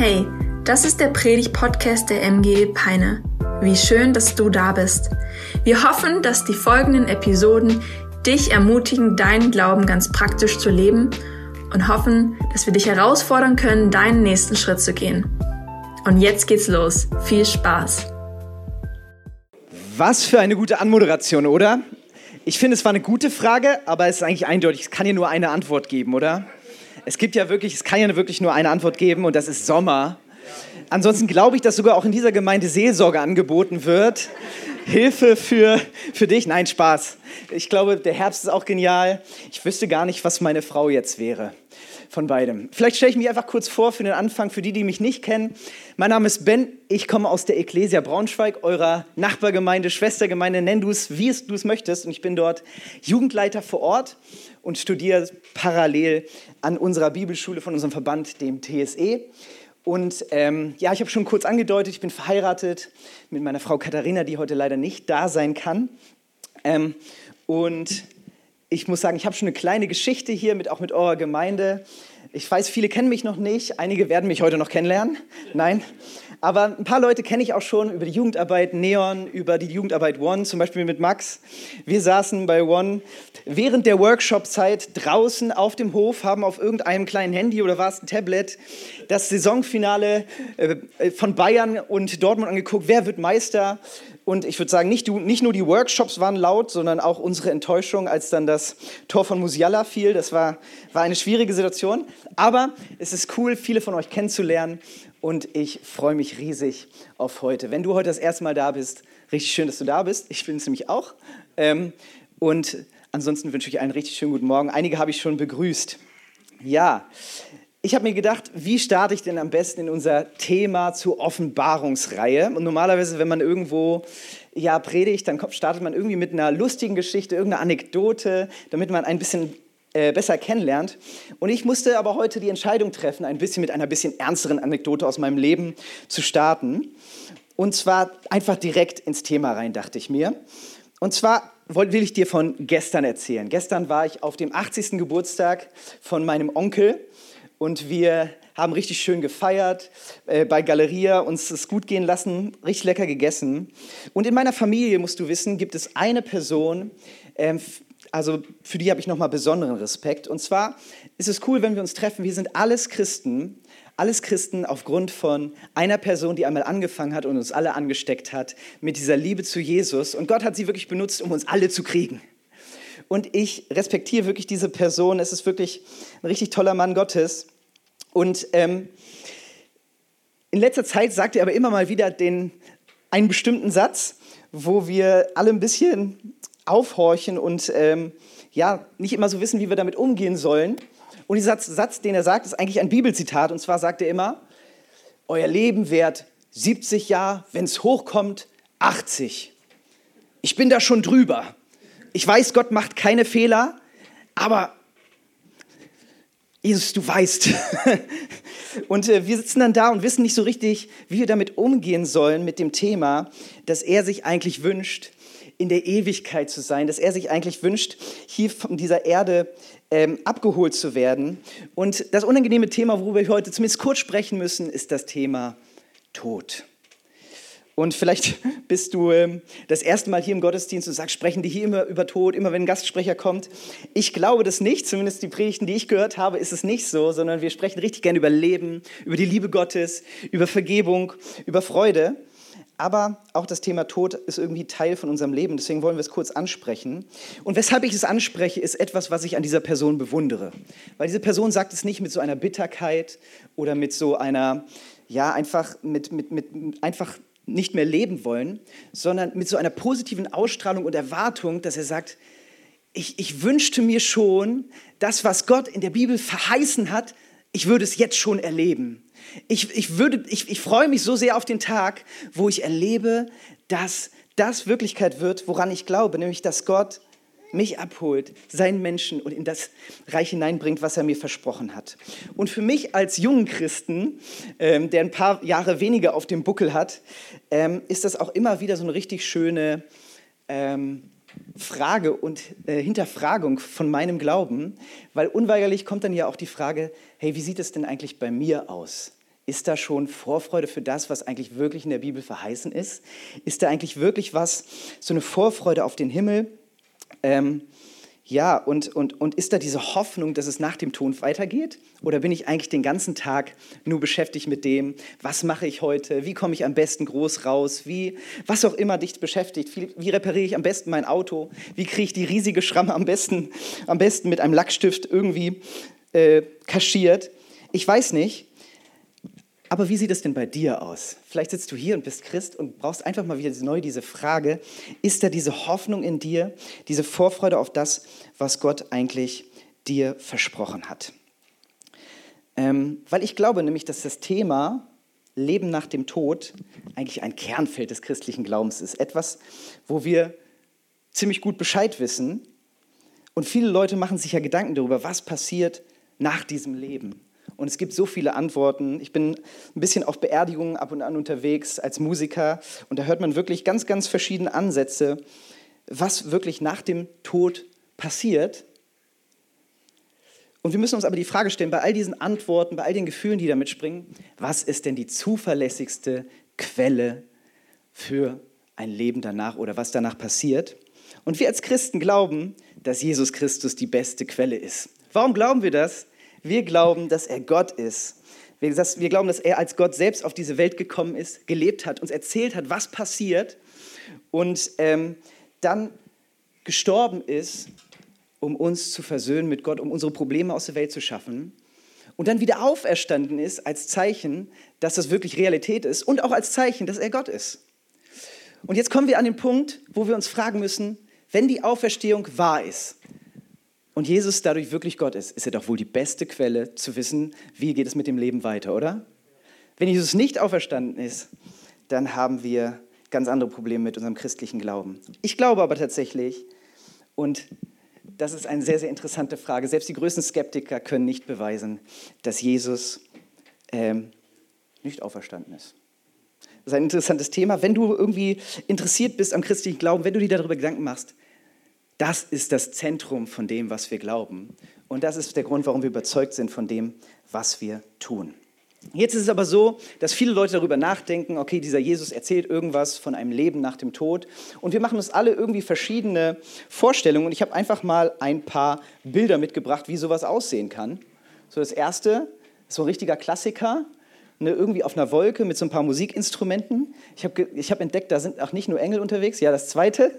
Hey, das ist der Predig-Podcast der MG Peine. Wie schön, dass du da bist. Wir hoffen, dass die folgenden Episoden dich ermutigen, deinen Glauben ganz praktisch zu leben und hoffen, dass wir dich herausfordern können, deinen nächsten Schritt zu gehen. Und jetzt geht's los. Viel Spaß. Was für eine gute Anmoderation, oder? Ich finde, es war eine gute Frage, aber es ist eigentlich eindeutig. Es kann hier nur eine Antwort geben, oder? Es gibt ja wirklich, es kann ja wirklich nur eine Antwort geben und das ist Sommer. Ansonsten glaube ich, dass sogar auch in dieser Gemeinde Seelsorge angeboten wird. Hilfe für, für dich. Nein, Spaß. Ich glaube, der Herbst ist auch genial. Ich wüsste gar nicht, was meine Frau jetzt wäre von beidem. Vielleicht stelle ich mich einfach kurz vor für den Anfang, für die, die mich nicht kennen. Mein Name ist Ben, ich komme aus der Ecclesia Braunschweig, eurer Nachbargemeinde, Schwestergemeinde, nenn du es, wie du es möchtest. Und ich bin dort Jugendleiter vor Ort und studiere parallel an unserer Bibelschule von unserem Verband, dem TSE. Und ähm, ja, ich habe schon kurz angedeutet, ich bin verheiratet mit meiner Frau Katharina, die heute leider nicht da sein kann. Ähm, und ich muss sagen, ich habe schon eine kleine Geschichte hier, mit, auch mit eurer Gemeinde. Ich weiß, viele kennen mich noch nicht, einige werden mich heute noch kennenlernen. Nein, aber ein paar Leute kenne ich auch schon über die Jugendarbeit Neon, über die Jugendarbeit One, zum Beispiel mit Max. Wir saßen bei One während der Workshop-Zeit draußen auf dem Hof, haben auf irgendeinem kleinen Handy oder war es ein Tablet das Saisonfinale äh, von Bayern und Dortmund angeguckt. Wer wird Meister? Und ich würde sagen, nicht, nicht, nur die Workshops waren laut, sondern auch unsere Enttäuschung, als dann das Tor von Musiala fiel. Das war, war eine schwierige Situation. Aber es ist cool, viele von euch kennenzulernen. Und ich freue mich riesig auf heute. Wenn du heute das erste Mal da bist, richtig schön, dass du da bist. Ich bin es nämlich auch. Ähm, und ansonsten wünsche ich einen richtig schönen guten Morgen. Einige habe ich schon begrüßt. Ja, ich habe mir gedacht, wie starte ich denn am besten in unser Thema zur Offenbarungsreihe? Und normalerweise, wenn man irgendwo ja predigt, dann startet man irgendwie mit einer lustigen Geschichte, irgendeiner Anekdote, damit man ein bisschen äh, besser kennenlernt. Und ich musste aber heute die Entscheidung treffen, ein bisschen mit einer bisschen ernsteren Anekdote aus meinem Leben zu starten. Und zwar einfach direkt ins Thema rein, dachte ich mir. Und zwar will ich dir von gestern erzählen. Gestern war ich auf dem 80. Geburtstag von meinem Onkel und wir haben richtig schön gefeiert, äh, bei Galeria uns es gut gehen lassen, richtig lecker gegessen. Und in meiner Familie, musst du wissen, gibt es eine Person, ähm, also für die habe ich nochmal besonderen Respekt. Und zwar ist es cool, wenn wir uns treffen. Wir sind alles Christen, alles Christen aufgrund von einer Person, die einmal angefangen hat und uns alle angesteckt hat mit dieser Liebe zu Jesus. Und Gott hat sie wirklich benutzt, um uns alle zu kriegen. Und ich respektiere wirklich diese Person. Es ist wirklich ein richtig toller Mann Gottes. Und ähm, in letzter Zeit sagt er aber immer mal wieder den, einen bestimmten Satz, wo wir alle ein bisschen aufhorchen und ähm, ja, nicht immer so wissen, wie wir damit umgehen sollen. Und dieser Satz, den er sagt, ist eigentlich ein Bibelzitat. Und zwar sagt er immer, euer Leben währt 70 Jahre, wenn es hochkommt, 80. Ich bin da schon drüber. Ich weiß, Gott macht keine Fehler, aber Jesus, du weißt. Und äh, wir sitzen dann da und wissen nicht so richtig, wie wir damit umgehen sollen mit dem Thema, dass er sich eigentlich wünscht, in der Ewigkeit zu sein, dass er sich eigentlich wünscht, hier von dieser Erde ähm, abgeholt zu werden. Und das unangenehme Thema, worüber wir heute zumindest kurz sprechen müssen, ist das Thema Tod. Und vielleicht bist du ähm, das erste Mal hier im Gottesdienst und sagst, sprechen die hier immer über Tod, immer wenn ein Gastsprecher kommt. Ich glaube das nicht, zumindest die Predigten, die ich gehört habe, ist es nicht so, sondern wir sprechen richtig gerne über Leben, über die Liebe Gottes, über Vergebung, über Freude. Aber auch das Thema Tod ist irgendwie Teil von unserem Leben, deswegen wollen wir es kurz ansprechen. Und weshalb ich es anspreche, ist etwas, was ich an dieser Person bewundere. Weil diese Person sagt es nicht mit so einer Bitterkeit oder mit so einer, ja, einfach mit, mit, mit einfach nicht mehr leben wollen, sondern mit so einer positiven Ausstrahlung und Erwartung, dass er sagt, ich, ich wünschte mir schon, das, was Gott in der Bibel verheißen hat, ich würde es jetzt schon erleben. Ich, ich, würde, ich, ich freue mich so sehr auf den Tag, wo ich erlebe, dass das Wirklichkeit wird, woran ich glaube, nämlich dass Gott mich abholt, seinen Menschen und in das Reich hineinbringt, was er mir versprochen hat. Und für mich als jungen Christen, ähm, der ein paar Jahre weniger auf dem Buckel hat, ähm, ist das auch immer wieder so eine richtig schöne ähm, Frage und äh, Hinterfragung von meinem Glauben, weil unweigerlich kommt dann ja auch die Frage, hey, wie sieht es denn eigentlich bei mir aus Ist da schon Vorfreude für das, was eigentlich wirklich in der Bibel verheißen ist? Ist da eigentlich wirklich was, so eine Vorfreude auf den Himmel? Ähm, ja, und, und, und ist da diese Hoffnung, dass es nach dem Tod weitergeht? Oder bin ich eigentlich den ganzen Tag nur beschäftigt mit dem, was mache ich heute? Wie komme ich am besten groß raus? Wie, was auch immer dich beschäftigt? Wie, wie repariere ich am besten mein Auto? Wie kriege ich die riesige Schramme am besten, am besten mit einem Lackstift irgendwie äh, kaschiert? Ich weiß nicht. Aber wie sieht es denn bei dir aus? Vielleicht sitzt du hier und bist Christ und brauchst einfach mal wieder neu diese Frage, ist da diese Hoffnung in dir, diese Vorfreude auf das, was Gott eigentlich dir versprochen hat? Ähm, weil ich glaube nämlich, dass das Thema Leben nach dem Tod eigentlich ein Kernfeld des christlichen Glaubens ist. Etwas, wo wir ziemlich gut Bescheid wissen. Und viele Leute machen sich ja Gedanken darüber, was passiert nach diesem Leben. Und es gibt so viele Antworten. Ich bin ein bisschen auf Beerdigungen ab und an unterwegs als Musiker und da hört man wirklich ganz, ganz verschiedene Ansätze, was wirklich nach dem Tod passiert. Und wir müssen uns aber die Frage stellen, bei all diesen Antworten, bei all den Gefühlen, die da mitspringen, was ist denn die zuverlässigste Quelle für ein Leben danach oder was danach passiert? Und wir als Christen glauben, dass Jesus Christus die beste Quelle ist. Warum glauben wir das? Wir glauben, dass er Gott ist. Wir, glauben, dass er als Gott selbst auf diese Welt gekommen ist, gelebt hat, uns erzählt hat, was passiert und ähm, dann gestorben ist, um uns zu versöhnen mit Gott, um unsere Probleme aus der Welt zu schaffen und dann wieder auferstanden ist als Zeichen, dass das wirklich Realität ist und auch als Zeichen, dass er Gott ist. Und jetzt kommen wir an den Punkt, wo wir uns fragen müssen, wenn die Auferstehung wahr ist, und Jesus dadurch wirklich Gott ist, ist er doch wohl die beste Quelle zu wissen, wie geht es mit dem Leben weiter, oder? Wenn Jesus nicht auferstanden ist, dann haben wir ganz andere Probleme mit unserem christlichen Glauben. Ich glaube aber tatsächlich, und das ist eine sehr, sehr interessante Frage, selbst die größten Skeptiker können nicht beweisen, dass Jesus ähm, nicht auferstanden ist. Das ist ein interessantes Thema. Wenn du irgendwie interessiert bist am christlichen Glauben, wenn du dir darüber Gedanken machst, das ist das Zentrum von dem, was wir glauben. Und das ist der Grund, warum wir überzeugt sind von dem, was wir tun. Jetzt ist es aber so, dass viele Leute darüber nachdenken, okay, dieser Jesus erzählt irgendwas von einem Leben nach dem Tod. Und wir machen uns alle irgendwie verschiedene Vorstellungen. Und ich habe einfach mal ein paar Bilder mitgebracht, wie sowas aussehen kann. So das erste, so ein richtiger Klassiker, ne, irgendwie auf einer Wolke mit so ein paar Musikinstrumenten. Ich habe ich hab entdeckt, da sind auch nicht nur Engel unterwegs. Ja, das zweite,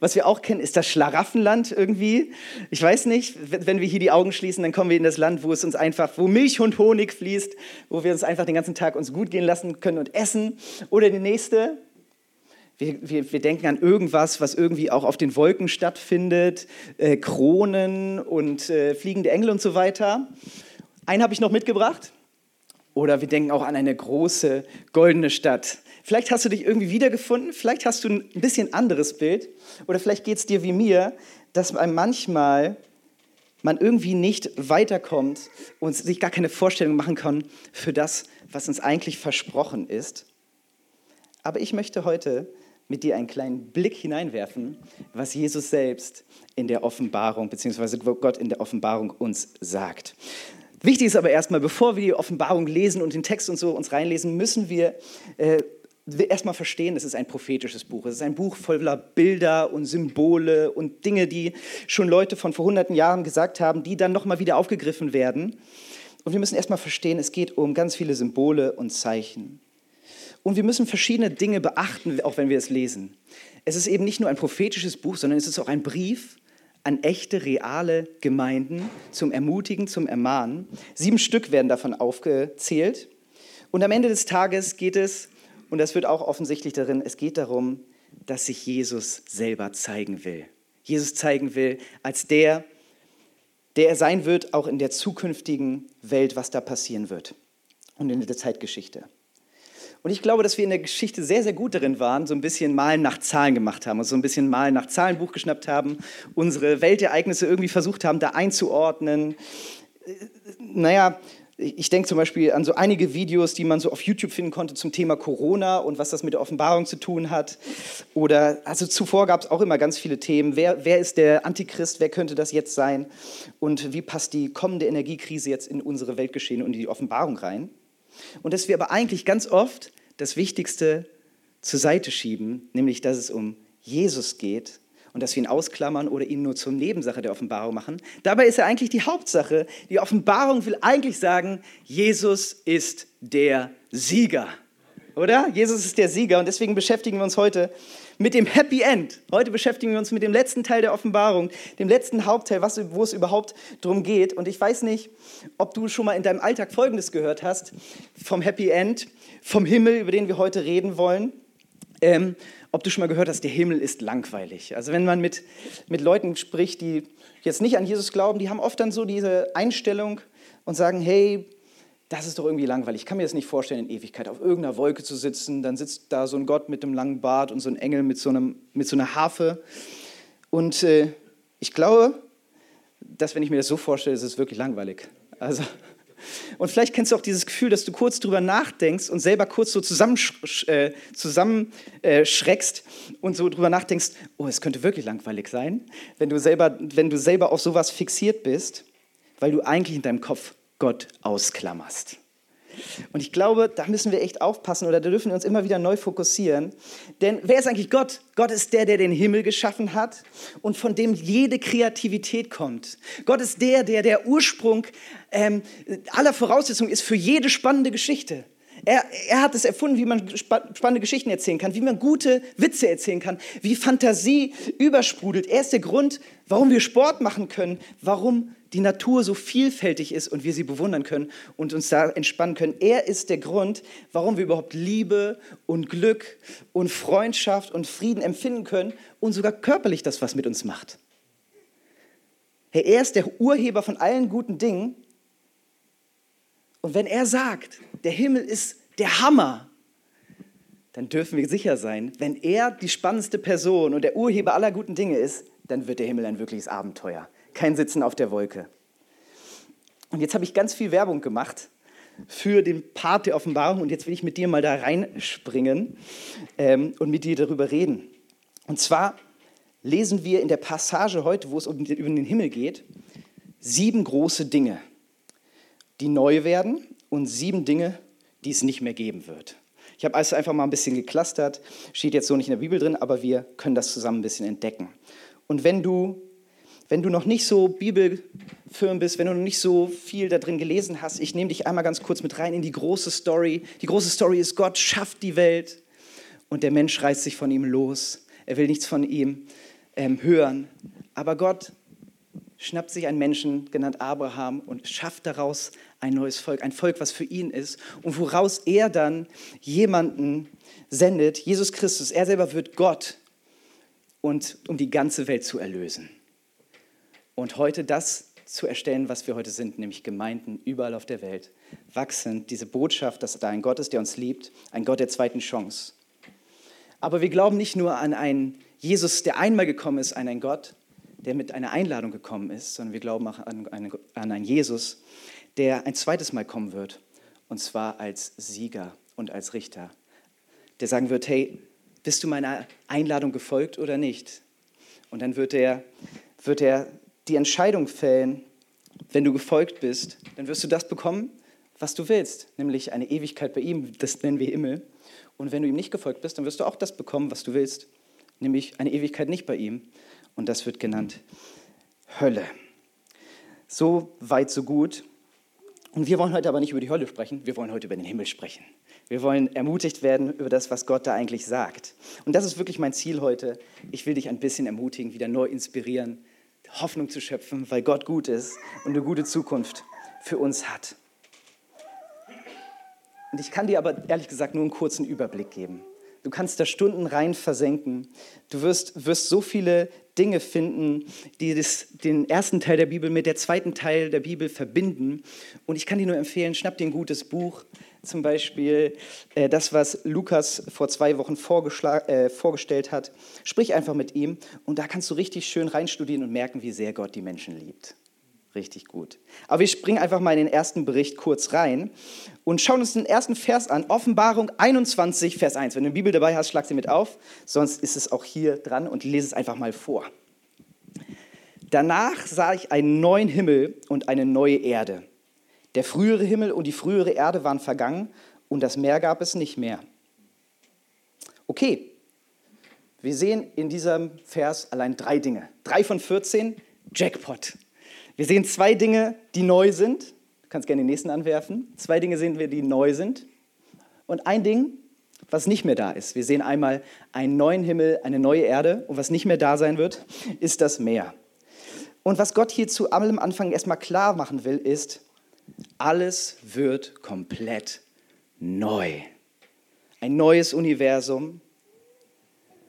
was wir auch kennen, ist das Schlaraffenland irgendwie. Ich weiß nicht, wenn wir hier die Augen schließen, dann kommen wir in das Land, wo es uns einfach, wo Milch und Honig fließt, wo wir uns einfach den ganzen Tag uns gut gehen lassen können und essen. Oder die nächste, wir, wir, wir, denken an irgendwas, was irgendwie auch auf den Wolken stattfindet, äh, Kronen und äh, fliegende Engel und so weiter. Einen habe ich noch mitgebracht. Oder wir denken auch an eine große goldene Stadt Vielleicht hast du dich irgendwie wiedergefunden, vielleicht hast du ein bisschen anderes Bild oder vielleicht geht es dir wie mir, dass man manchmal man irgendwie nicht weiterkommt und sich gar keine Vorstellung machen kann für das, was uns eigentlich versprochen ist. Aber ich möchte heute mit dir einen kleinen Blick hineinwerfen, was Jesus selbst in der Offenbarung, beziehungsweise Gott in der Offenbarung uns sagt. Wichtig ist aber erstmal, bevor wir die Offenbarung lesen und den Text und so uns reinlesen, müssen wir äh, erstmal verstehen, es ist ein prophetisches Buch. Es ist ein Buch voller Bilder und Symbole und Dinge, die schon Leute von vor hunderten Jahren gesagt haben, die dann nochmal wieder aufgegriffen werden. Und wir müssen erstmal verstehen, es geht um ganz viele Symbole und Zeichen. Und wir müssen verschiedene Dinge beachten, auch wenn wir es lesen. Es ist eben nicht nur ein prophetisches Buch, sondern es ist auch ein Brief an echte, reale Gemeinden zum Ermutigen, zum Ermahnen. Sieben Stück werden davon aufgezählt. Und am Ende des Tages geht es und das wird auch offensichtlich darin, es geht darum, dass sich Jesus selber zeigen will. Jesus zeigen will als der, der er sein wird, auch in der zukünftigen Welt, was da passieren wird und in der Zeitgeschichte. Und ich glaube, dass wir in der Geschichte sehr, sehr gut darin waren, so ein bisschen Malen nach Zahlen gemacht haben, und so ein bisschen Malen nach Zahlenbuch geschnappt haben, unsere Weltereignisse irgendwie versucht haben, da einzuordnen. Naja, ich denke zum Beispiel an so einige Videos, die man so auf YouTube finden konnte zum Thema Corona und was das mit der Offenbarung zu tun hat. Oder also zuvor gab es auch immer ganz viele Themen. Wer, wer ist der Antichrist? Wer könnte das jetzt sein? Und wie passt die kommende Energiekrise jetzt in unsere Weltgeschehen und in die Offenbarung rein? und dass wir aber eigentlich ganz oft das Wichtigste zur Seite schieben, nämlich dass es um Jesus geht und dass wir ihn ausklammern oder ihn nur zur Nebensache der Offenbarung machen. Dabei ist er eigentlich die Hauptsache. Die Offenbarung will eigentlich sagen, Jesus ist der Sieger. Oder? Jesus ist der Sieger und deswegen beschäftigen wir uns heute mit dem Happy End. Heute beschäftigen wir uns mit dem letzten Teil der Offenbarung, dem letzten Hauptteil, was, wo es überhaupt darum geht. Und ich weiß nicht, ob du schon mal in deinem Alltag Folgendes gehört hast vom Happy End, vom Himmel, über den wir heute reden wollen. Ähm, ob du schon mal gehört hast, der Himmel ist langweilig. Also wenn man mit, mit Leuten spricht, die jetzt nicht an Jesus glauben, die haben oft dann so diese Einstellung und sagen, hey, das ist doch irgendwie langweilig. Ich kann mir das nicht vorstellen, in Ewigkeit auf irgendeiner Wolke zu sitzen. Dann sitzt da so ein Gott mit einem langen Bart und so ein Engel mit so, einem, mit so einer Harfe. Und äh, ich glaube, dass wenn ich mir das so vorstelle, ist es wirklich langweilig. Also, und vielleicht kennst du auch dieses Gefühl, dass du kurz drüber nachdenkst und selber kurz so zusammenschreckst äh, zusammen, äh, und so drüber nachdenkst, oh, es könnte wirklich langweilig sein, wenn du selber, wenn du selber auf sowas fixiert bist, weil du eigentlich in deinem Kopf Gott ausklammerst. Und ich glaube, da müssen wir echt aufpassen oder da dürfen wir uns immer wieder neu fokussieren. Denn wer ist eigentlich Gott? Gott ist der, der den Himmel geschaffen hat und von dem jede Kreativität kommt. Gott ist der, der der Ursprung ähm, aller Voraussetzungen ist für jede spannende Geschichte. Er, er, hat es erfunden, wie man spannende Geschichten erzählen kann, wie man gute Witze erzählen kann, wie Fantasie übersprudelt. Er ist der Grund, warum wir Sport machen können, warum die Natur so vielfältig ist und wir sie bewundern können und uns da entspannen können. Er ist der Grund, warum wir überhaupt Liebe und Glück und Freundschaft und Frieden empfinden können und sogar körperlich das, was mit uns macht. Er ist der Urheber von allen guten Dingen. Und wenn er sagt, der Himmel ist der Hammer, dann dürfen wir sicher sein, wenn er die spannendste Person und der Urheber aller guten Dinge ist, dann wird der Himmel ein wirkliches Abenteuer kein Sitzen auf der Wolke. Und jetzt habe ich ganz viel Werbung gemacht für den Part der Offenbarung und jetzt will ich mit dir mal da reinspringen ähm, und mit dir darüber reden. Und zwar lesen wir in der Passage heute, wo es um den Himmel geht, sieben große Dinge, die neu werden und sieben Dinge, die es nicht mehr geben wird. Ich habe also einfach mal ein bisschen geklustert, steht jetzt so nicht in der Bibel drin, aber wir können das zusammen ein bisschen entdecken. Und wenn du wenn du noch nicht so bibelfirm bist, wenn du noch nicht so viel da drin gelesen hast, ich nehme dich einmal ganz kurz mit rein in die große Story. Die große Story ist, Gott schafft die Welt und der Mensch reißt sich von ihm los. Er will nichts von ihm ähm, hören. Aber Gott schnappt sich einen Menschen, genannt Abraham, und schafft daraus ein neues Volk, ein Volk, was für ihn ist und woraus er dann jemanden sendet, Jesus Christus. Er selber wird Gott und um die ganze Welt zu erlösen und heute das zu erstellen, was wir heute sind, nämlich Gemeinden überall auf der Welt, wachsen, diese Botschaft, dass da ein Gott ist, der uns liebt, ein Gott der zweiten Chance. Aber wir glauben nicht nur an einen Jesus, der einmal gekommen ist, an einen Gott, der mit einer Einladung gekommen ist, sondern wir glauben auch an, an, an einen Jesus, der ein zweites Mal kommen wird, und zwar als Sieger und als Richter, der sagen wird, hey, bist du meiner Einladung gefolgt oder nicht? Und dann wird er, wird er die Entscheidung fällen, wenn du gefolgt bist, dann wirst du das bekommen, was du willst, nämlich eine Ewigkeit bei ihm, das nennen wir Himmel. Und wenn du ihm nicht gefolgt bist, dann wirst du auch das bekommen, was du willst, nämlich eine Ewigkeit nicht bei ihm. Und das wird genannt Hölle. So weit, so gut. Und wir wollen heute aber nicht über die Hölle sprechen, wir wollen heute über den Himmel sprechen. Wir wollen ermutigt werden über das, was Gott da eigentlich sagt. Und das ist wirklich mein Ziel heute. Ich will dich ein bisschen ermutigen, wieder neu inspirieren, Hoffnung zu schöpfen, weil Gott gut ist und eine gute Zukunft für uns hat. Und ich kann dir aber ehrlich gesagt nur einen kurzen Überblick geben. Du kannst da Stunden rein versenken. Du wirst, wirst so viele Dinge finden, die das, den ersten Teil der Bibel mit der zweiten Teil der Bibel verbinden. Und ich kann dir nur empfehlen, schnapp dir ein gutes Buch. Zum Beispiel äh, das, was Lukas vor zwei Wochen äh, vorgestellt hat. Sprich einfach mit ihm und da kannst du richtig schön reinstudieren und merken, wie sehr Gott die Menschen liebt. Richtig gut. Aber wir springen einfach mal in den ersten Bericht kurz rein und schauen uns den ersten Vers an. Offenbarung 21, Vers 1. Wenn du eine Bibel dabei hast, schlag sie mit auf. Sonst ist es auch hier dran und lese es einfach mal vor. Danach sah ich einen neuen Himmel und eine neue Erde. Der frühere Himmel und die frühere Erde waren vergangen und das Meer gab es nicht mehr. Okay, wir sehen in diesem Vers allein drei Dinge. Drei von 14, Jackpot. Wir sehen zwei Dinge, die neu sind. Du kannst gerne den nächsten anwerfen. Zwei Dinge sehen wir, die neu sind. Und ein Ding, was nicht mehr da ist. Wir sehen einmal einen neuen Himmel, eine neue Erde. Und was nicht mehr da sein wird, ist das Meer. Und was Gott hier zu allem Anfang erstmal klar machen will, ist, alles wird komplett neu. Ein neues Universum.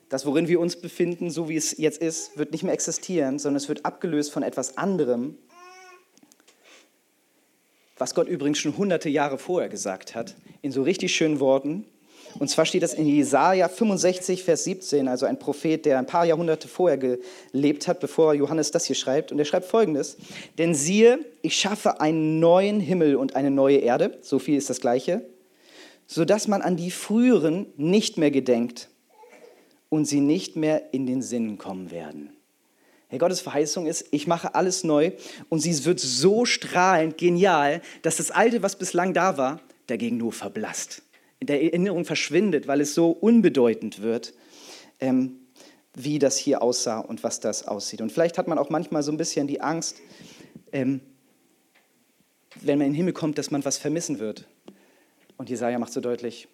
Das, worin wir uns befinden, so wie es jetzt ist, wird nicht mehr existieren, sondern es wird abgelöst von etwas anderem, was Gott übrigens schon hunderte Jahre vorher gesagt hat, in so richtig schönen Worten. Und zwar steht das in Jesaja 65, Vers 17, also ein Prophet, der ein paar Jahrhunderte vorher gelebt hat, bevor Johannes das hier schreibt. Und er schreibt folgendes: Denn siehe, ich schaffe einen neuen Himmel und eine neue Erde, so viel ist das Gleiche, sodass man an die früheren nicht mehr gedenkt und sie nicht mehr in den Sinn kommen werden. Herr Gottes Verheißung ist, ich mache alles neu und sie wird so strahlend genial, dass das Alte, was bislang da war, dagegen nur verblasst in der Erinnerung verschwindet, weil es so unbedeutend wird, ähm, wie das hier aussah und was das aussieht. Und vielleicht hat man auch manchmal so ein bisschen die Angst, ähm, wenn man in den Himmel kommt, dass man was vermissen wird. Und Jesaja macht so deutlich,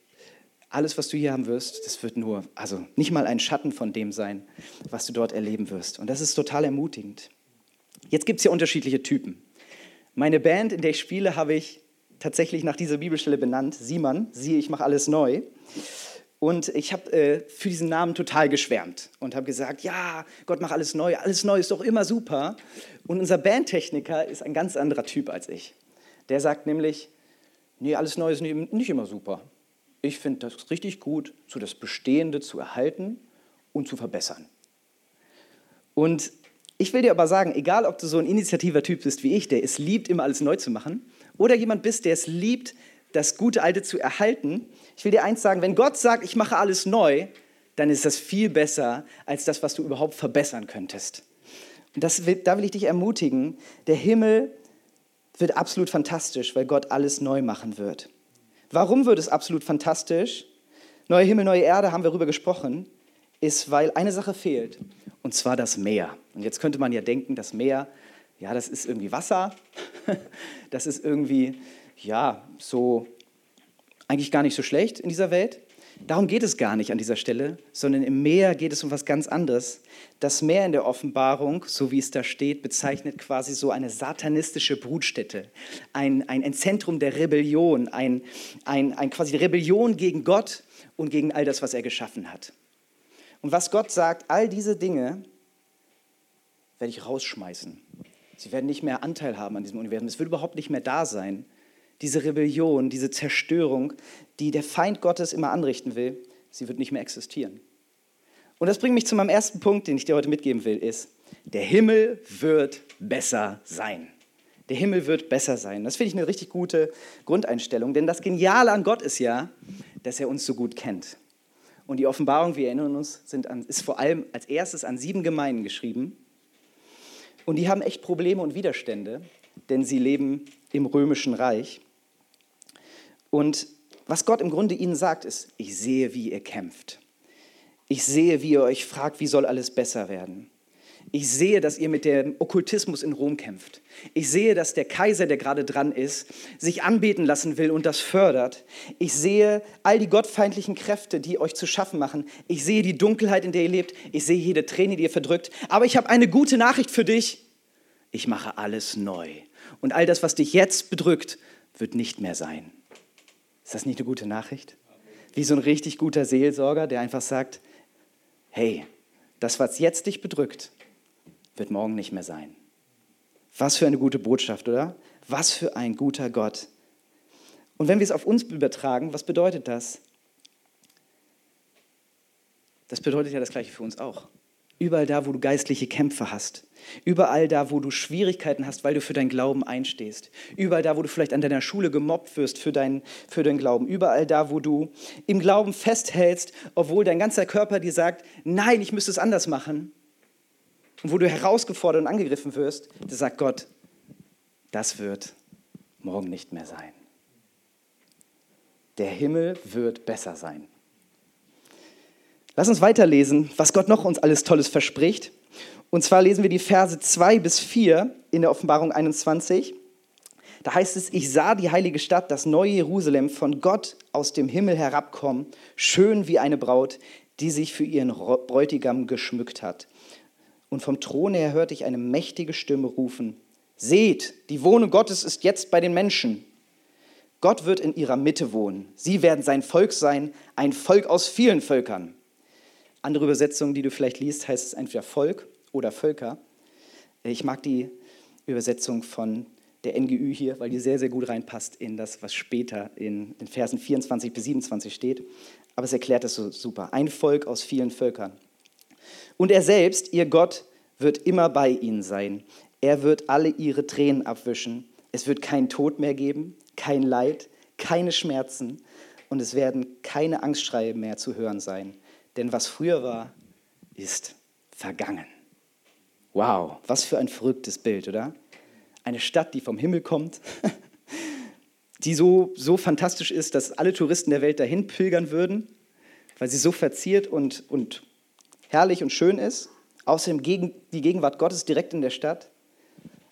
alles, was du hier haben wirst, das wird nur, also nicht mal ein Schatten von dem sein, was du dort erleben wirst. Und das ist total ermutigend. Jetzt gibt es ja unterschiedliche Typen. Meine Band, in der ich spiele, habe ich tatsächlich nach dieser Bibelstelle benannt, Simon, siehe, ich mache alles neu. Und ich habe äh, für diesen Namen total geschwärmt und habe gesagt, ja, Gott macht alles neu, alles neu ist doch immer super. Und unser Bandtechniker ist ein ganz anderer Typ als ich. Der sagt nämlich, nee, alles neu ist nicht, immer super. Ich finde das richtig gut, so das Bestehende zu erhalten und zu verbessern. Und ich will dir aber sagen, egal ob du so ein initiativer Typ bist wie ich, der es liebt, immer alles neu zu machen, oder jemand bist, der es liebt, das gute Alte zu erhalten, ich will dir eins sagen, wenn Gott sagt, ich mache alles neu, dann ist das viel besser als das, was du überhaupt verbessern könntest. Und das will, da will ich dich ermutigen, der Himmel wird absolut fantastisch, weil Gott alles neu machen wird. Warum wird es absolut fantastisch? Neue Himmel, neue Erde, haben wir darüber gesprochen, ist, weil eine Sache fehlt, und zwar das Meer. Und jetzt könnte man ja denken, das Meer, ja, das ist irgendwie Wasser, das ist irgendwie, ja, so eigentlich gar nicht so schlecht in dieser Welt. Darum geht es gar nicht an dieser Stelle, sondern im Meer geht es um was ganz anderes. Das Meer in der Offenbarung, so wie es da steht, bezeichnet quasi so eine satanistische Brutstätte, ein, ein, Zentrum der Rebellion, ein, ein, ein quasi Rebellion gegen Gott und gegen all das, was er geschaffen hat. Und was Gott sagt, all diese Dinge werde ich rausschmeißen. Sie werden nicht mehr Anteil haben an diesem Universum. Es wird überhaupt nicht mehr da sein. Diese Rebellion, diese Zerstörung, die der Feind Gottes immer anrichten will, sie wird nicht mehr existieren. Und das bringt mich zu meinem ersten Punkt, den ich dir heute mitgeben will, ist, der Himmel wird besser sein. Der Himmel wird besser sein. Das finde ich eine richtig gute Grundeinstellung, denn das Geniale an Gott ist ja, dass er uns so gut kennt. Und die Offenbarung, wir erinnern uns, an, ist vor allem als erstes an sieben Gemeinden geschrieben. Und die haben echt Probleme und Widerstände, denn sie leben im römischen Reich. Und was Gott im Grunde ihnen sagt, ist, ich sehe, wie ihr kämpft. Ich sehe, wie ihr euch fragt, wie soll alles besser werden. Ich sehe, dass ihr mit dem Okkultismus in Rom kämpft. Ich sehe, dass der Kaiser, der gerade dran ist, sich anbeten lassen will und das fördert. Ich sehe all die gottfeindlichen Kräfte, die euch zu schaffen machen. Ich sehe die Dunkelheit, in der ihr lebt. Ich sehe jede Träne, die ihr verdrückt. Aber ich habe eine gute Nachricht für dich. Ich mache alles neu. Und all das, was dich jetzt bedrückt, wird nicht mehr sein. Ist das nicht eine gute Nachricht? Wie so ein richtig guter Seelsorger, der einfach sagt, hey, das, was jetzt dich bedrückt, wird morgen nicht mehr sein. Was für eine gute Botschaft, oder? Was für ein guter Gott. Und wenn wir es auf uns übertragen, was bedeutet das? Das bedeutet ja das Gleiche für uns auch. Überall da, wo du geistliche Kämpfe hast. Überall da, wo du Schwierigkeiten hast, weil du für deinen Glauben einstehst. Überall da, wo du vielleicht an deiner Schule gemobbt wirst für, dein, für deinen Glauben. Überall da, wo du im Glauben festhältst, obwohl dein ganzer Körper dir sagt, nein, ich müsste es anders machen und wo du herausgefordert und angegriffen wirst, da sagt Gott, das wird morgen nicht mehr sein. Der Himmel wird besser sein. Lass uns weiterlesen, was Gott noch uns alles Tolles verspricht. Und zwar lesen wir die Verse 2 bis 4 in der Offenbarung 21. Da heißt es, ich sah die heilige Stadt, das neue Jerusalem, von Gott aus dem Himmel herabkommen, schön wie eine Braut, die sich für ihren Bräutigam geschmückt hat. Und vom Thron her hörte ich eine mächtige Stimme rufen, seht, die Wohnung Gottes ist jetzt bei den Menschen. Gott wird in ihrer Mitte wohnen. Sie werden sein Volk sein, ein Volk aus vielen Völkern. Andere Übersetzungen, die du vielleicht liest, heißt es entweder Volk oder Völker. Ich mag die Übersetzung von der NGÜ hier, weil die sehr, sehr gut reinpasst in das, was später in den Versen 24 bis 27 steht. Aber es erklärt es so super. Ein Volk aus vielen Völkern. Und er selbst, ihr Gott, wird immer bei ihnen sein. Er wird alle ihre Tränen abwischen. Es wird keinen Tod mehr geben, kein Leid, keine Schmerzen und es werden keine Angstschreie mehr zu hören sein. Denn was früher war, ist vergangen. Wow, was für ein verrücktes Bild, oder? Eine Stadt, die vom Himmel kommt, die so, so fantastisch ist, dass alle Touristen der Welt dahin pilgern würden, weil sie so verziert und, und herrlich und schön ist. Außerdem gegen, die Gegenwart Gottes direkt in der Stadt.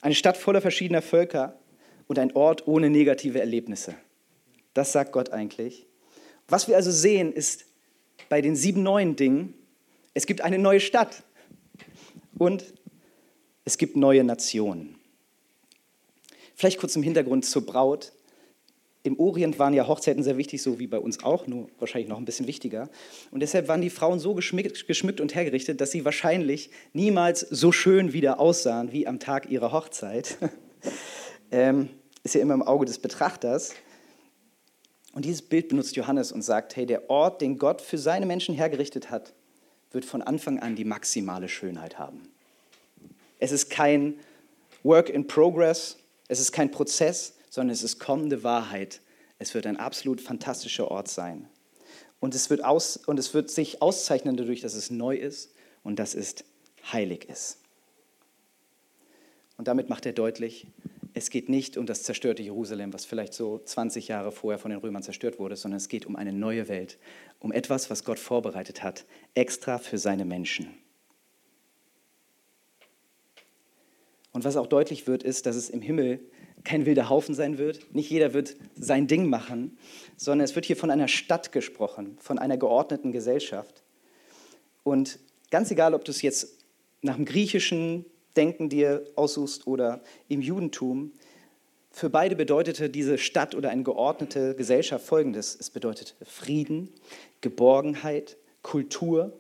Eine Stadt voller verschiedener Völker und ein Ort ohne negative Erlebnisse. Das sagt Gott eigentlich. Was wir also sehen, ist bei den sieben neuen Dingen, es gibt eine neue Stadt und es gibt neue Nationen. Vielleicht kurz im Hintergrund zur Braut. Im Orient waren ja Hochzeiten sehr wichtig, so wie bei uns auch, nur wahrscheinlich noch ein bisschen wichtiger. Und deshalb waren die Frauen so geschmückt, geschmückt und hergerichtet, dass sie wahrscheinlich niemals so schön wieder aussahen wie am Tag ihrer Hochzeit. ähm, ist ja immer im Auge des Betrachters. Und dieses Bild benutzt Johannes und sagt, hey, der Ort, den Gott für seine Menschen hergerichtet hat, wird von Anfang an die maximale Schönheit haben. Es ist kein Work in Progress, es ist kein Prozess, sondern es ist kommende Wahrheit. Es wird ein absolut fantastischer Ort sein. Und es wird, aus, und es wird sich auszeichnen dadurch, dass es neu ist und dass es heilig ist. Und damit macht er deutlich, es geht nicht um das zerstörte Jerusalem, was vielleicht so 20 Jahre vorher von den Römern zerstört wurde, sondern es geht um eine neue Welt, um etwas, was Gott vorbereitet hat, extra für seine Menschen. Und was auch deutlich wird, ist, dass es im Himmel kein wilder Haufen sein wird. Nicht jeder wird sein Ding machen, sondern es wird hier von einer Stadt gesprochen, von einer geordneten Gesellschaft. Und ganz egal, ob du es jetzt nach dem griechischen Denken dir aussuchst oder im Judentum, für beide bedeutete diese Stadt oder eine geordnete Gesellschaft Folgendes. Es bedeutet Frieden, Geborgenheit, Kultur,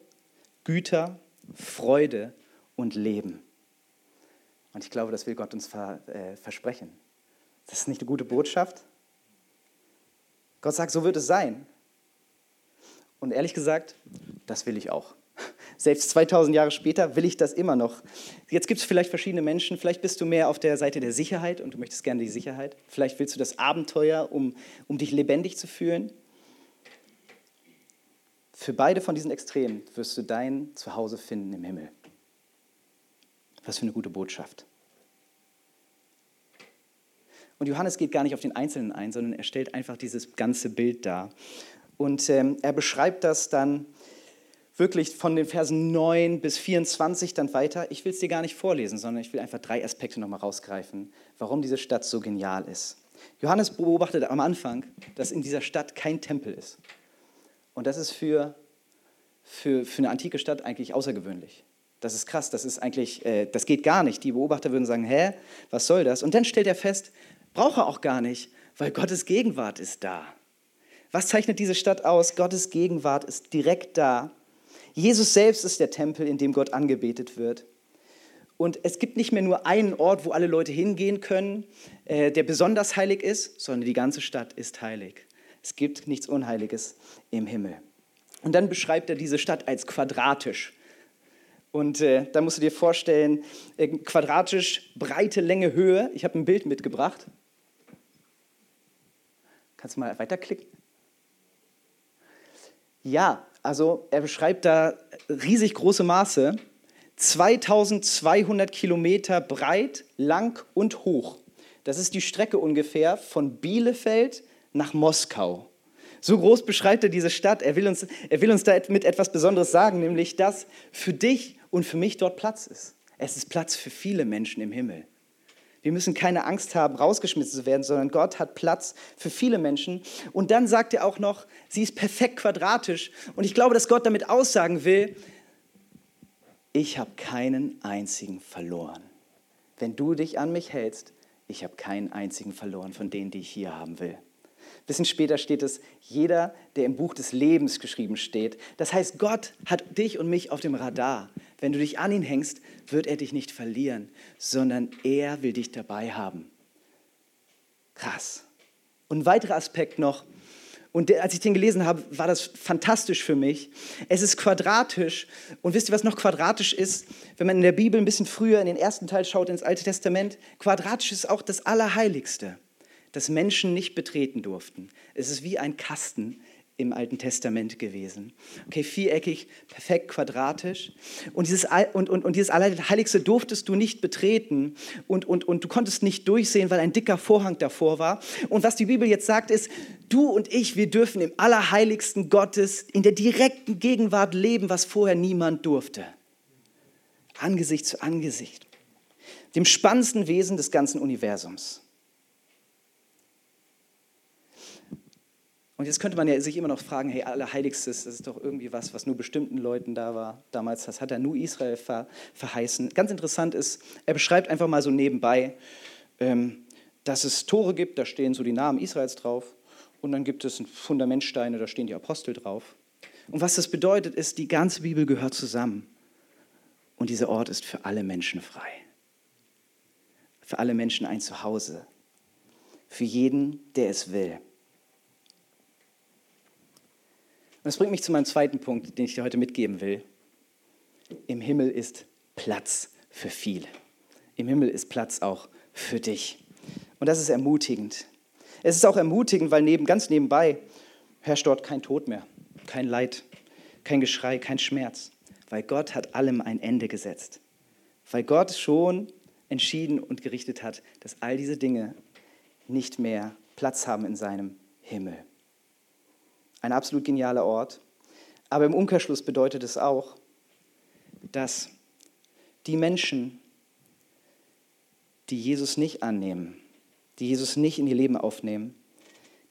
Güter, Freude und Leben. Und ich glaube, das will Gott uns äh, versprechen. Das ist nicht eine gute Botschaft. Gott sagt, so wird es sein. Und ehrlich gesagt, das will ich auch. Selbst 2000 Jahre später will ich das immer noch. Jetzt gibt es vielleicht verschiedene Menschen. Vielleicht bist du mehr auf der Seite der Sicherheit und du möchtest gerne die Sicherheit. Vielleicht willst du das Abenteuer, um, um dich lebendig zu fühlen. Für beide von diesen Extremen wirst du dein Zuhause finden im Himmel. Was für eine gute Botschaft. Und Johannes geht gar nicht auf den Einzelnen ein, sondern er stellt einfach dieses ganze Bild dar. Und ähm, er beschreibt das dann wirklich von den Versen 9 bis 24 dann weiter. Ich will es dir gar nicht vorlesen, sondern ich will einfach drei Aspekte nochmal rausgreifen, warum diese Stadt so genial ist. Johannes beobachtet am Anfang, dass in dieser Stadt kein Tempel ist. Und das ist für, für, für eine antike Stadt eigentlich außergewöhnlich. Das ist krass, das ist eigentlich, äh, das geht gar nicht. Die Beobachter würden sagen, hä, was soll das? Und dann stellt er fest, braucht er auch gar nicht, weil Gottes Gegenwart ist da. Was zeichnet diese Stadt aus? Gottes Gegenwart ist direkt da. Jesus selbst ist der Tempel, in dem Gott angebetet wird. Und es gibt nicht mehr nur einen Ort, wo alle Leute hingehen können, äh, der besonders heilig ist, sondern die ganze Stadt ist heilig. Es gibt nichts Unheiliges im Himmel. Und dann beschreibt er diese Stadt als quadratisch. Und äh, da musst du dir vorstellen, äh, quadratisch, breite Länge, Höhe. Ich habe ein Bild mitgebracht. Kannst du mal weiterklicken? Ja, also er beschreibt da riesig große Maße. 2200 Kilometer breit, lang und hoch. Das ist die Strecke ungefähr von Bielefeld nach Moskau. So groß beschreibt er diese Stadt. Er will uns, er will uns da mit etwas Besonderes sagen, nämlich dass für dich und für mich dort Platz ist. Es ist Platz für viele Menschen im Himmel. Wir müssen keine Angst haben, rausgeschmissen zu werden, sondern Gott hat Platz für viele Menschen. Und dann sagt er auch noch, sie ist perfekt quadratisch. Und ich glaube, dass Gott damit aussagen will, ich habe keinen einzigen verloren. Wenn du dich an mich hältst, ich habe keinen einzigen verloren von denen, die ich hier haben will. Bisschen später steht es, jeder, der im Buch des Lebens geschrieben steht. Das heißt, Gott hat dich und mich auf dem Radar. Wenn du dich an ihn hängst, wird er dich nicht verlieren, sondern er will dich dabei haben. Krass. Und ein weiterer Aspekt noch, und als ich den gelesen habe, war das fantastisch für mich. Es ist quadratisch. Und wisst ihr, was noch quadratisch ist? Wenn man in der Bibel ein bisschen früher in den ersten Teil schaut, ins Alte Testament, quadratisch ist auch das Allerheiligste das Menschen nicht betreten durften. Es ist wie ein Kasten im Alten Testament gewesen. Okay, viereckig, perfekt quadratisch. Und dieses, und, und, und dieses Allerheiligste durftest du nicht betreten und, und, und du konntest nicht durchsehen, weil ein dicker Vorhang davor war. Und was die Bibel jetzt sagt, ist, du und ich, wir dürfen im Allerheiligsten Gottes in der direkten Gegenwart leben, was vorher niemand durfte. Angesicht zu Angesicht. Dem spannendsten Wesen des ganzen Universums. Und jetzt könnte man ja sich immer noch fragen, hey, Allerheiligstes, das ist doch irgendwie was, was nur bestimmten Leuten da war. Damals, das hat er nur Israel ver, verheißen. Ganz interessant ist, er beschreibt einfach mal so nebenbei, ähm, dass es Tore gibt, da stehen so die Namen Israels drauf. Und dann gibt es Fundamentsteine, da stehen die Apostel drauf. Und was das bedeutet, ist, die ganze Bibel gehört zusammen. Und dieser Ort ist für alle Menschen frei. Für alle Menschen ein Zuhause. Für jeden, der es will. Und das bringt mich zu meinem zweiten Punkt, den ich dir heute mitgeben will. Im Himmel ist Platz für viele. Im Himmel ist Platz auch für dich. Und das ist ermutigend. Es ist auch ermutigend, weil neben, ganz nebenbei herrscht dort kein Tod mehr, kein Leid, kein Geschrei, kein Schmerz, weil Gott hat allem ein Ende gesetzt. Weil Gott schon entschieden und gerichtet hat, dass all diese Dinge nicht mehr Platz haben in seinem Himmel. Ein absolut genialer Ort. Aber im Umkehrschluss bedeutet es auch, dass die Menschen, die Jesus nicht annehmen, die Jesus nicht in ihr Leben aufnehmen,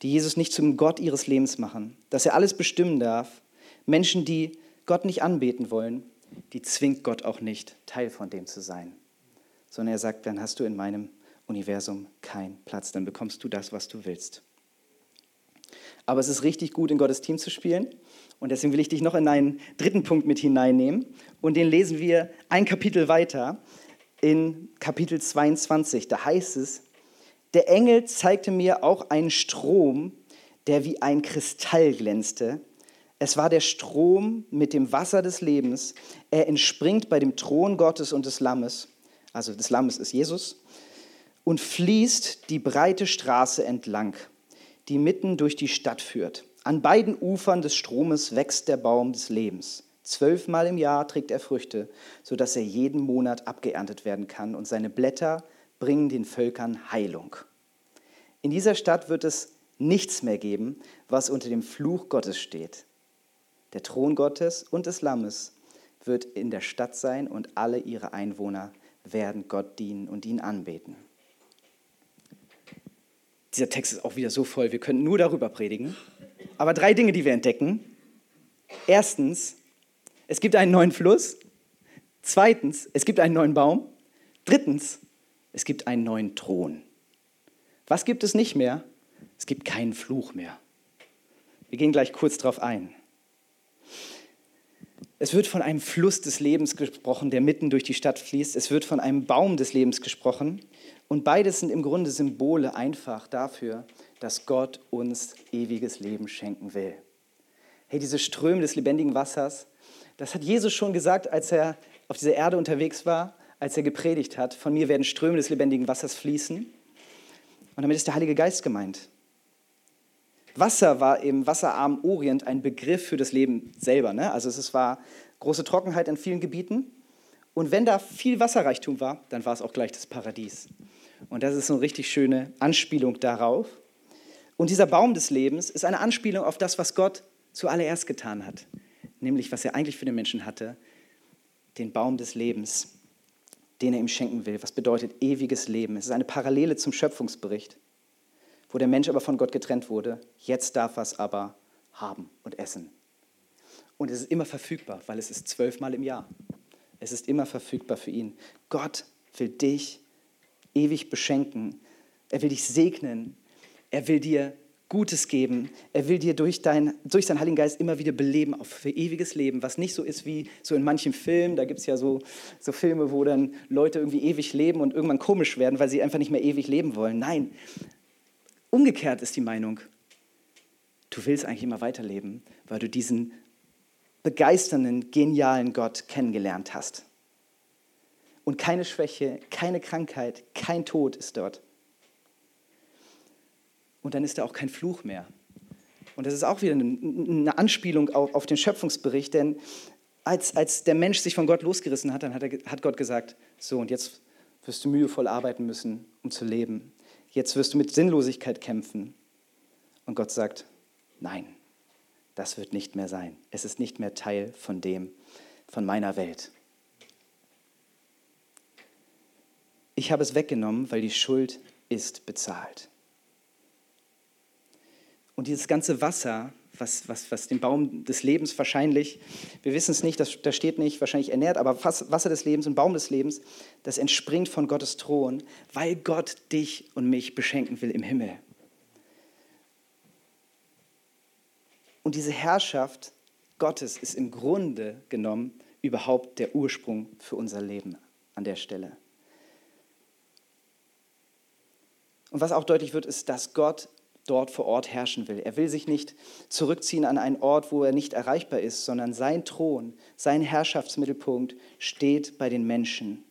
die Jesus nicht zum Gott ihres Lebens machen, dass er alles bestimmen darf, Menschen, die Gott nicht anbeten wollen, die zwingt Gott auch nicht, Teil von dem zu sein, sondern er sagt, dann hast du in meinem Universum keinen Platz, dann bekommst du das, was du willst. Aber es ist richtig gut, in Gottes Team zu spielen. Und deswegen will ich dich noch in einen dritten Punkt mit hineinnehmen. Und den lesen wir ein Kapitel weiter, in Kapitel 22. Da heißt es, der Engel zeigte mir auch einen Strom, der wie ein Kristall glänzte. Es war der Strom mit dem Wasser des Lebens. Er entspringt bei dem Thron Gottes und des Lammes. Also des Lammes ist Jesus. Und fließt die breite Straße entlang die mitten durch die Stadt führt. An beiden Ufern des Stromes wächst der Baum des Lebens. Zwölfmal im Jahr trägt er Früchte, sodass er jeden Monat abgeerntet werden kann und seine Blätter bringen den Völkern Heilung. In dieser Stadt wird es nichts mehr geben, was unter dem Fluch Gottes steht. Der Thron Gottes und des Lammes wird in der Stadt sein und alle ihre Einwohner werden Gott dienen und ihn anbeten dieser Text ist auch wieder so voll, wir könnten nur darüber predigen. Aber drei Dinge, die wir entdecken. Erstens, es gibt einen neuen Fluss. Zweitens, es gibt einen neuen Baum. Drittens, es gibt einen neuen Thron. Was gibt es nicht mehr? Es gibt keinen Fluch mehr. Wir gehen gleich kurz darauf ein. Es wird von einem Fluss des Lebens gesprochen, der mitten durch die Stadt fließt. Es wird von einem Baum des Lebens gesprochen. Und beides sind im Grunde Symbole einfach dafür, dass Gott uns ewiges Leben schenken will. Hey, diese Ströme des lebendigen Wassers, das hat Jesus schon gesagt, als er auf dieser Erde unterwegs war, als er gepredigt hat. Von mir werden Ströme des lebendigen Wassers fließen. Und damit ist der Heilige Geist gemeint. Wasser war im wasserarmen Orient ein Begriff für das Leben selber. Ne? Also es war große Trockenheit in vielen Gebieten. Und wenn da viel Wasserreichtum war, dann war es auch gleich das Paradies. Und das ist so eine richtig schöne Anspielung darauf. Und dieser Baum des Lebens ist eine Anspielung auf das, was Gott zuallererst getan hat. Nämlich, was er eigentlich für den Menschen hatte, den Baum des Lebens, den er ihm schenken will. Was bedeutet ewiges Leben? Es ist eine Parallele zum Schöpfungsbericht, wo der Mensch aber von Gott getrennt wurde. Jetzt darf er es aber haben und essen. Und es ist immer verfügbar, weil es ist zwölfmal im Jahr. Es ist immer verfügbar für ihn. Gott will dich ewig beschenken. Er will dich segnen. Er will dir Gutes geben. Er will dir durch, dein, durch seinen Heiligen Geist immer wieder beleben auf für ewiges Leben, was nicht so ist wie so in manchen Filmen. Da gibt es ja so, so Filme, wo dann Leute irgendwie ewig leben und irgendwann komisch werden, weil sie einfach nicht mehr ewig leben wollen. Nein, umgekehrt ist die Meinung. Du willst eigentlich immer weiterleben, weil du diesen begeisternden, genialen Gott kennengelernt hast. Und keine Schwäche, keine Krankheit, kein Tod ist dort und dann ist da auch kein Fluch mehr. Und das ist auch wieder eine Anspielung auf, den Schöpfungsbericht, denn als, als der Mensch sich von Gott losgerissen hat, dann hat, er, hat Gott gesagt, so und jetzt wirst du mühevoll arbeiten müssen, um zu leben. Jetzt wirst du mit Sinnlosigkeit kämpfen. Und Gott sagt, nein, das wird nicht mehr sein. Es ist nicht mehr Teil von dem, von meiner Welt. Ich habe es weggenommen, weil die Schuld ist bezahlt. Und dieses ganze Wasser, was, was, was den Baum des Lebens wahrscheinlich, wir wissen es nicht, das, da steht nicht, wahrscheinlich ernährt, aber Wasser des Lebens und Baum des Lebens, das entspringt von Gottes Thron, weil Gott dich und mich beschenken will im Himmel. Und diese Herrschaft Gottes ist im Grunde genommen überhaupt der Ursprung für unser Leben an der Stelle. Und was auch deutlich wird, ist, dass Gott dort vor Ort herrschen will. Er will sich nicht zurückziehen an einen Ort, wo er nicht erreichbar ist, sondern sein Thron, sein Herrschaftsmittelpunkt steht bei den Menschen.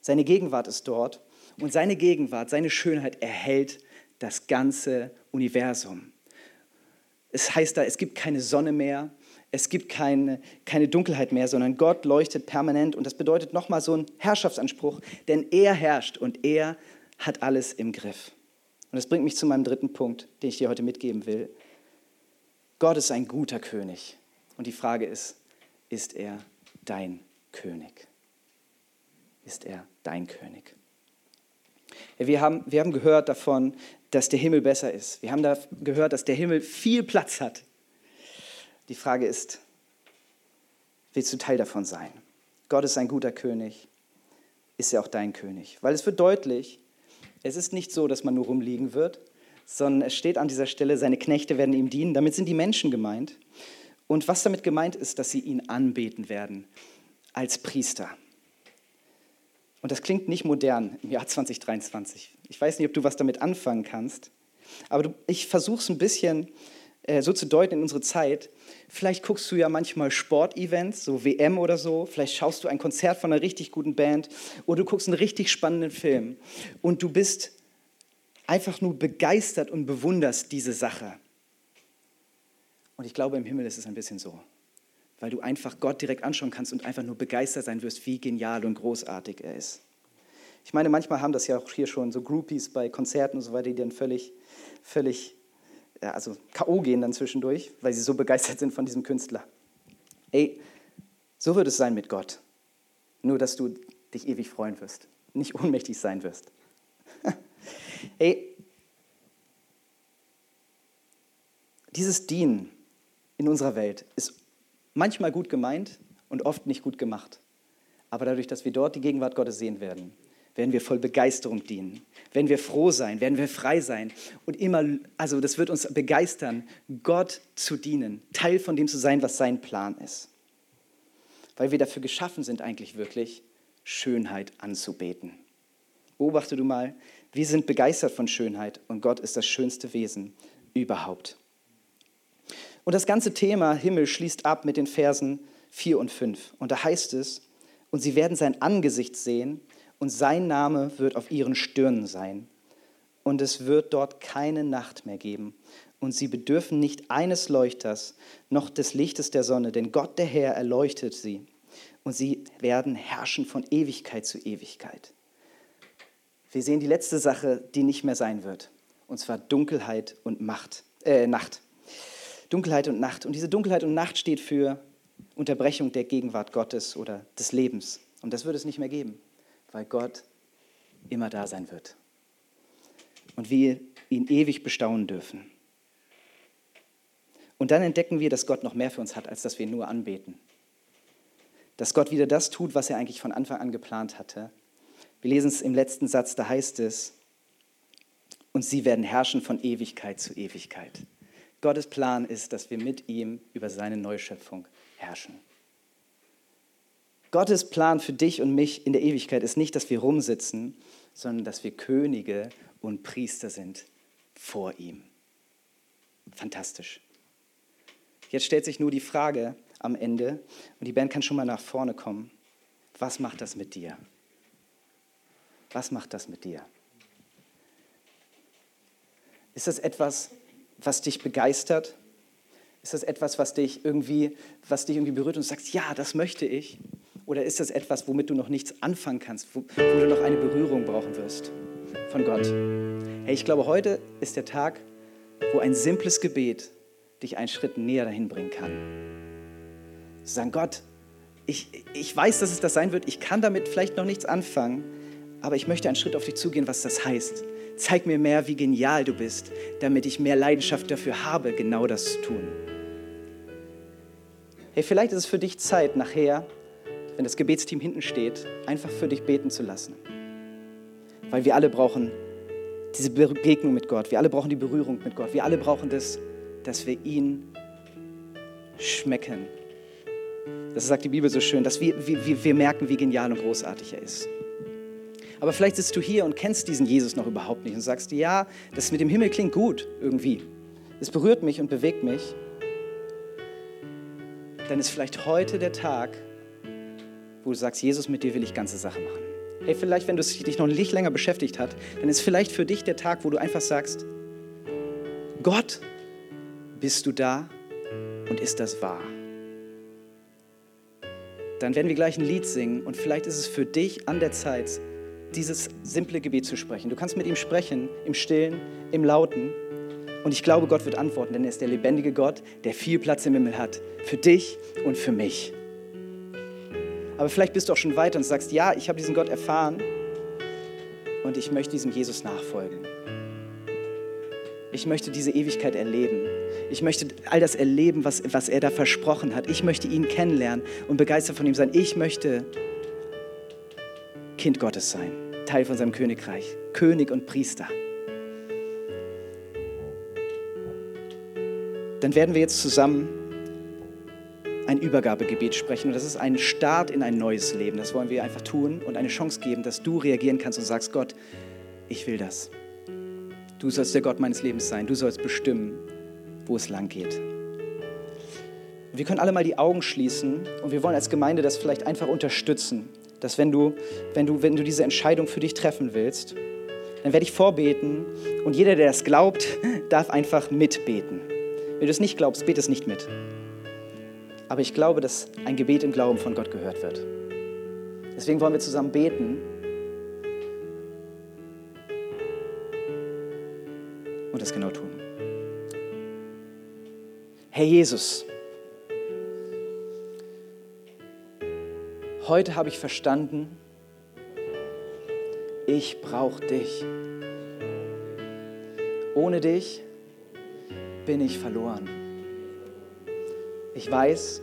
Seine Gegenwart ist dort und seine Gegenwart, seine Schönheit erhält das ganze Universum. Es heißt da, es gibt keine Sonne mehr, es gibt keine, keine Dunkelheit mehr, sondern Gott leuchtet permanent und das bedeutet nochmal so ein Herrschaftsanspruch, denn er herrscht und er hat alles im Griff. Und das bringt mich zu meinem dritten Punkt, den ich dir heute mitgeben will. Gott ist ein guter König. Und die Frage ist, ist er dein König? Ist er dein König? Wir, haben, wir haben gehört davon, dass der Himmel besser ist. Wir haben da gehört, dass der Himmel viel Platz hat. Die Frage ist, willst du Teil davon sein? Gott ist ein guter König. Ist er auch dein König? Weil es wird deutlich, es ist nicht so, dass man nur rumliegen wird, sondern es steht an dieser Stelle, seine Knechte werden ihm dienen. Damit sind die Menschen gemeint. Und was damit gemeint ist, dass sie ihn anbeten werden als Priester. Und das klingt nicht modern im Jahr 2023. Ich weiß nicht, ob du was damit anfangen kannst, aber ich versuche es ein bisschen äh, so zu deuten in unsere Zeit. Vielleicht guckst du ja manchmal Sportevents, so WM oder so. Vielleicht schaust du ein Konzert von einer richtig guten Band oder du guckst einen richtig spannenden Film und du bist einfach nur begeistert und bewunderst diese Sache. Und ich glaube, im Himmel ist es ein bisschen so, weil du einfach Gott direkt anschauen kannst und einfach nur begeistert sein wirst, wie genial und großartig er ist. Ich meine, manchmal haben das ja auch hier schon so Groupies bei Konzerten und so weiter, die dann völlig, völlig ja, also K.O. gehen dann zwischendurch, weil sie so begeistert sind von diesem Künstler. Ey, so wird es sein mit Gott. Nur, dass du dich ewig freuen wirst, nicht ohnmächtig sein wirst. Ey, dieses Dienen in unserer Welt ist manchmal gut gemeint und oft nicht gut gemacht. Aber dadurch, dass wir dort die Gegenwart Gottes sehen werden, werden wir voll Begeisterung dienen, werden wir froh sein, werden wir frei sein und immer, also das wird uns begeistern, Gott zu dienen, Teil von dem zu sein, was sein Plan ist. Weil wir dafür geschaffen sind eigentlich wirklich, Schönheit anzubeten. Beobachte du mal, wir sind begeistert von Schönheit und Gott ist das schönste Wesen überhaupt. Und das ganze Thema Himmel schließt ab mit den Versen 4 und 5. Und da heißt es, und sie werden sein Angesicht sehen und sein Name wird auf ihren Stirnen sein. Und es wird dort keine Nacht mehr geben. Und sie bedürfen nicht eines Leuchters noch des Lichtes der Sonne, denn Gott der Herr erleuchtet sie. Und sie werden herrschen von Ewigkeit zu Ewigkeit. Wir sehen die letzte Sache, die nicht mehr sein wird. Und zwar Dunkelheit und Macht, äh, Nacht. Dunkelheit und Nacht. Und diese Dunkelheit und Nacht steht für Unterbrechung der Gegenwart Gottes oder des Lebens. Und das wird es nicht mehr geben, weil Gott immer da sein wird. Und wir ihn ewig bestaunen dürfen. Und dann entdecken wir, dass Gott noch mehr für uns hat, als dass wir ihn nur anbeten. Dass Gott wieder das tut, was er eigentlich von Anfang an geplant hatte. Wir lesen es im letzten Satz, da heißt es, und sie werden herrschen von Ewigkeit zu Ewigkeit. Gottes Plan ist, dass wir mit ihm über seine Neuschöpfung herrschen. Gottes Plan für dich und mich in der Ewigkeit ist nicht, dass wir rumsitzen, sondern dass wir Könige und Priester sind vor ihm. Fantastisch. Jetzt stellt sich nur die Frage am Ende, und die Band kann schon mal nach vorne kommen, was macht das mit dir? Was macht das mit dir? Ist das etwas, was dich begeistert? Ist das etwas, was dich irgendwie, was dich irgendwie berührt und sagst, ja, das möchte ich? Oder ist das etwas, womit du noch nichts anfangen kannst, wo, wo du noch eine Berührung brauchen wirst von Gott? Hey, ich glaube, heute ist der Tag, wo ein simples Gebet dich einen Schritt näher dahin bringen kann. Sagen, Gott, ich, ich weiß, dass es das sein wird, ich kann damit vielleicht noch nichts anfangen, aber ich möchte einen Schritt auf dich zugehen, was das heißt. Zeig mir mehr, wie genial du bist, damit ich mehr Leidenschaft dafür habe, genau das zu tun. Hey, vielleicht ist es für dich Zeit, nachher, wenn das Gebetsteam hinten steht, einfach für dich beten zu lassen. Weil wir alle brauchen diese Begegnung mit Gott. Wir alle brauchen die Berührung mit Gott. Wir alle brauchen das, dass wir ihn schmecken. Das sagt die Bibel so schön, dass wir, wir, wir merken, wie genial und großartig er ist. Aber vielleicht sitzt du hier und kennst diesen Jesus noch überhaupt nicht und sagst, ja, das mit dem Himmel klingt gut irgendwie. Es berührt mich und bewegt mich. Dann ist vielleicht heute der Tag, wo du sagst, Jesus, mit dir will ich ganze Sachen machen. Hey, vielleicht, wenn du dich noch nicht länger beschäftigt hat, dann ist vielleicht für dich der Tag, wo du einfach sagst, Gott, bist du da und ist das wahr? Dann werden wir gleich ein Lied singen und vielleicht ist es für dich an der Zeit, dieses simple Gebet zu sprechen. Du kannst mit ihm sprechen, im Stillen, im Lauten. Und ich glaube, Gott wird antworten, denn er ist der lebendige Gott, der viel Platz im Himmel hat. Für dich und für mich. Aber vielleicht bist du auch schon weiter und sagst, ja, ich habe diesen Gott erfahren und ich möchte diesem Jesus nachfolgen. Ich möchte diese Ewigkeit erleben. Ich möchte all das erleben, was, was er da versprochen hat. Ich möchte ihn kennenlernen und begeistert von ihm sein. Ich möchte Kind Gottes sein, Teil von seinem Königreich, König und Priester. Dann werden wir jetzt zusammen ein Übergabegebet sprechen und das ist ein Start in ein neues Leben. Das wollen wir einfach tun und eine Chance geben, dass du reagieren kannst und sagst, Gott, ich will das. Du sollst der Gott meines Lebens sein. Du sollst bestimmen, wo es lang geht. Wir können alle mal die Augen schließen und wir wollen als Gemeinde das vielleicht einfach unterstützen dass wenn du, wenn du, wenn du diese Entscheidung für dich treffen willst, dann werde ich vorbeten und jeder, der das glaubt, darf einfach mitbeten. Wenn du es nicht glaubst, bete es nicht mit. Aber ich glaube, dass ein Gebet im Glauben von Gott gehört wird. Deswegen wollen wir zusammen beten und das genau tun. Herr Jesus, Heute habe ich verstanden, ich brauche dich. Ohne dich bin ich verloren. Ich weiß,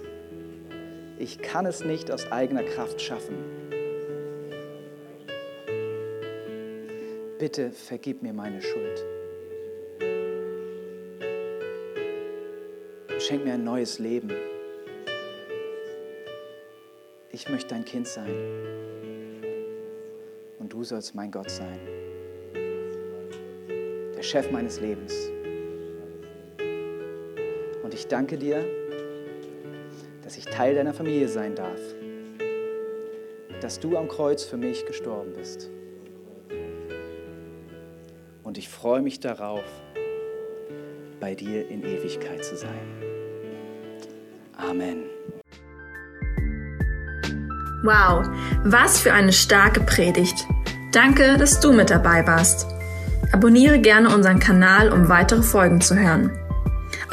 ich kann es nicht aus eigener Kraft schaffen. Bitte vergib mir meine Schuld. Schenk mir ein neues Leben ich möchte dein Kind sein und du sollst mein Gott sein, der Chef meines Lebens. Und ich danke dir, Teil deiner Familie sein darf, dass du am Kreuz für mich gestorben bist. Und ich freue mich darauf, bei dir in Ewigkeit zu sein. Amen. Wow, was für eine starke Predigt. Danke, dass du mit dabei warst. Abonniere gerne unseren Kanal, um weitere Folgen zu hören.